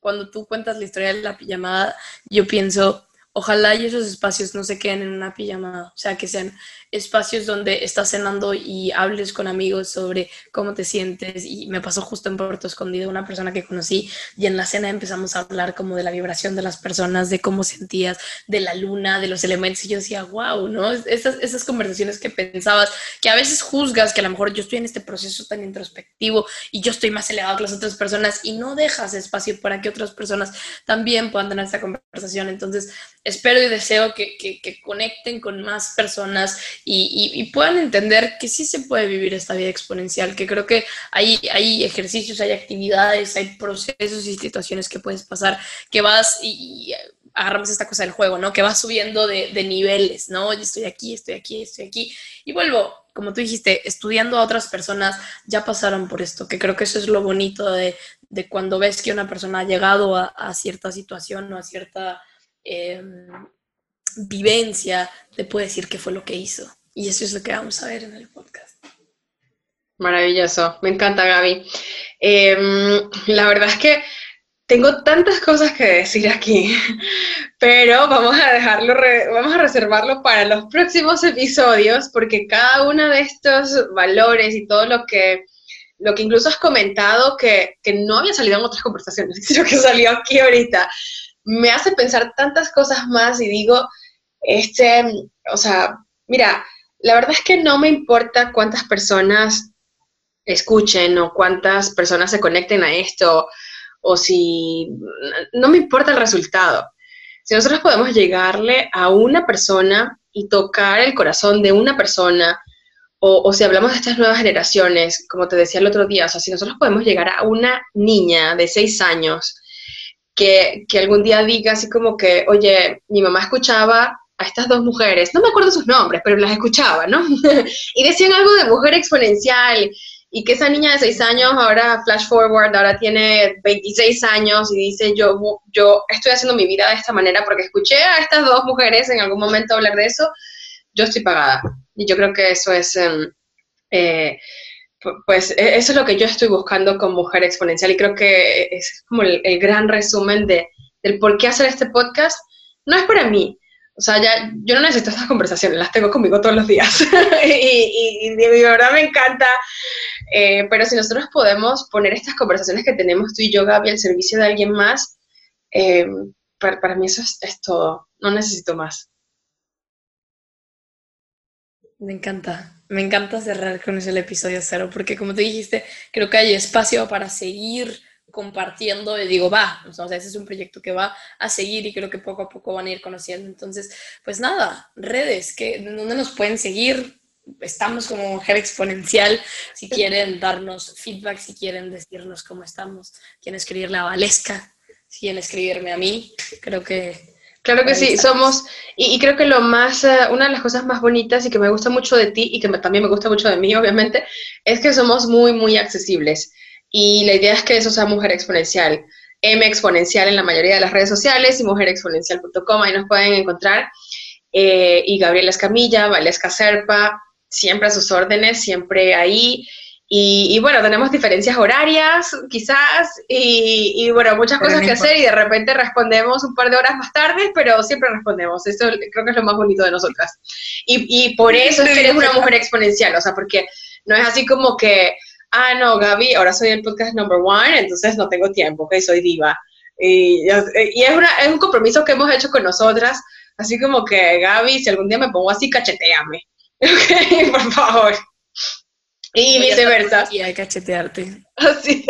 cuando tú cuentas la historia de la pijamada, yo pienso, ojalá y esos espacios no se queden en una pijamada, o sea, que sean espacios donde estás cenando y hables con amigos sobre cómo te sientes. Y me pasó justo en Puerto Escondido una persona que conocí y en la cena empezamos a hablar como de la vibración de las personas, de cómo sentías, de la luna, de los elementos. Y yo decía, wow, ¿no? Esas, esas conversaciones que pensabas, que a veces juzgas que a lo mejor yo estoy en este proceso tan introspectivo y yo estoy más elevado que las otras personas y no dejas espacio para que otras personas también puedan tener esta conversación. Entonces, espero y deseo que, que, que conecten con más personas y, puedan entender que sí se puede vivir esta vida exponencial, que creo que hay, hay ejercicios, hay actividades, hay procesos y situaciones que puedes pasar, que vas y, agarramos esta cosa del juego, ¿no? Que vas subiendo de, niveles, ¿no? Yo estoy aquí, estoy aquí, estoy aquí. Y vuelvo, como tú dijiste, estudiando a otras personas, ya pasaron por esto, que creo que eso es lo bonito de, cuando ves que una persona ha llegado a, cierta situación o a cierta em, vivencia, te puede decir qué fue lo que hizo. Y eso es lo que vamos a ver en el podcast. Maravilloso, me encanta Gaby. Em, la verdad es que tengo tantas cosas que decir aquí, pero vamos a dejarlo, vamos a reservarlo para los próximos episodios, porque cada uno de estos valores y todo lo que, lo que incluso has comentado que, que no había salido en otras conversaciones, sino que salió aquí ahorita, me hace pensar tantas cosas más y digo, este, o sea, mira, la verdad es que no me importa cuántas personas escuchen o cuántas personas se conecten a esto o si no me importa el resultado. Si nosotros podemos llegarle a una persona y tocar el corazón de una persona, o, si hablamos de estas nuevas generaciones, como te decía el otro día, o sea, si nosotros podemos llegar a una niña de seis años que, que algún día diga así como que, oye, mi mamá escuchaba a estas dos mujeres, no me acuerdo sus nombres, pero las escuchaba, ¿no? y decían algo de mujer exponencial y que esa niña de 6 años ahora, flash forward, ahora tiene 26 años y dice, yo, yo estoy haciendo mi vida de esta manera porque escuché a estas dos mujeres en algún momento hablar de eso, yo estoy pagada. Y yo creo que eso es, em, eh, pues, e, eso es lo que yo estoy buscando con Mujer Exponencial y creo que es como el, gran resumen de, del por qué hacer este podcast. No es para mí, o sea, ya, yo no necesito estas conversaciones, las tengo conmigo todos los días. y, de verdad me encanta. Eh, pero si nosotros podemos poner estas conversaciones que tenemos tú y yo, Gaby, al servicio de alguien más, eh, para, mí eso es, todo. No necesito más. Me encanta. Me encanta cerrar con ese episodio cero, porque como te dijiste, creo que hay espacio para seguir compartiendo y digo, va, o sea, ese es un proyecto que va a seguir y creo que poco a poco van a ir conociendo. Entonces, pues nada, redes, que ¿dónde nos pueden seguir? Estamos como Mujer Exponencial, si quieren darnos feedback, si quieren decirnos cómo estamos, quieren escribirle a Valesca, si quieren escribirme a mí, creo que... Claro que sí, somos, y, creo que lo más, eh, una de las cosas más bonitas y que me gusta mucho de ti y que también me gusta mucho de mí, obviamente, es que somos muy, muy accesibles. Y la idea es que eso sea Mujer Exponencial. M Exponencial en la mayoría de las redes sociales y mujerexponencial.com, ahí nos pueden encontrar. Eh, y Gabriela Escamilla, Valesca Serpa, siempre a sus órdenes, siempre ahí. Y, bueno, tenemos diferencias horarias, quizás, y, bueno, muchas cosas que hacer y de repente respondemos un par de horas más tarde, pero siempre respondemos. Eso creo que es lo más bonito de nosotras. Y, y por eso es que eres una mujer exponencial, o sea, porque no es así como que ah, no, Gaby, ahora soy el podcast number one, entonces no tengo tiempo, que soy diva. Y, es, un compromiso que hemos hecho con nosotras, así como que, Gaby, si algún día me pongo así, cacheteame. por favor. Y viceversa. Y hay cachetearte. Así.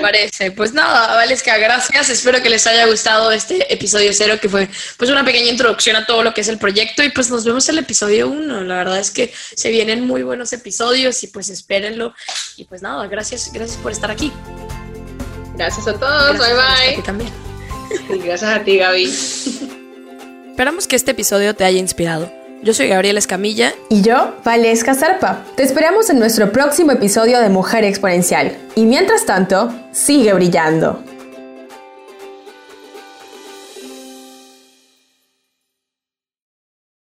Parece. Pues nada, Valesca, gracias. Espero que les haya gustado este episodio cero, que fue pues una pequeña introducción a todo lo que es el proyecto. Y pues nos vemos en el episodio uno. La verdad es que se vienen muy buenos episodios y pues espérenlo. Y pues nada, gracias, gracias por estar aquí. Gracias a todos. bye bye. también. gracias a ti, Gaby. Esperamos que este episodio te haya inspirado. Yo soy Gabriela Escamilla. Y yo, Valesca Zarpa. Te esperamos en nuestro próximo episodio de Mujer Exponencial. Y mientras tanto, sigue brillando.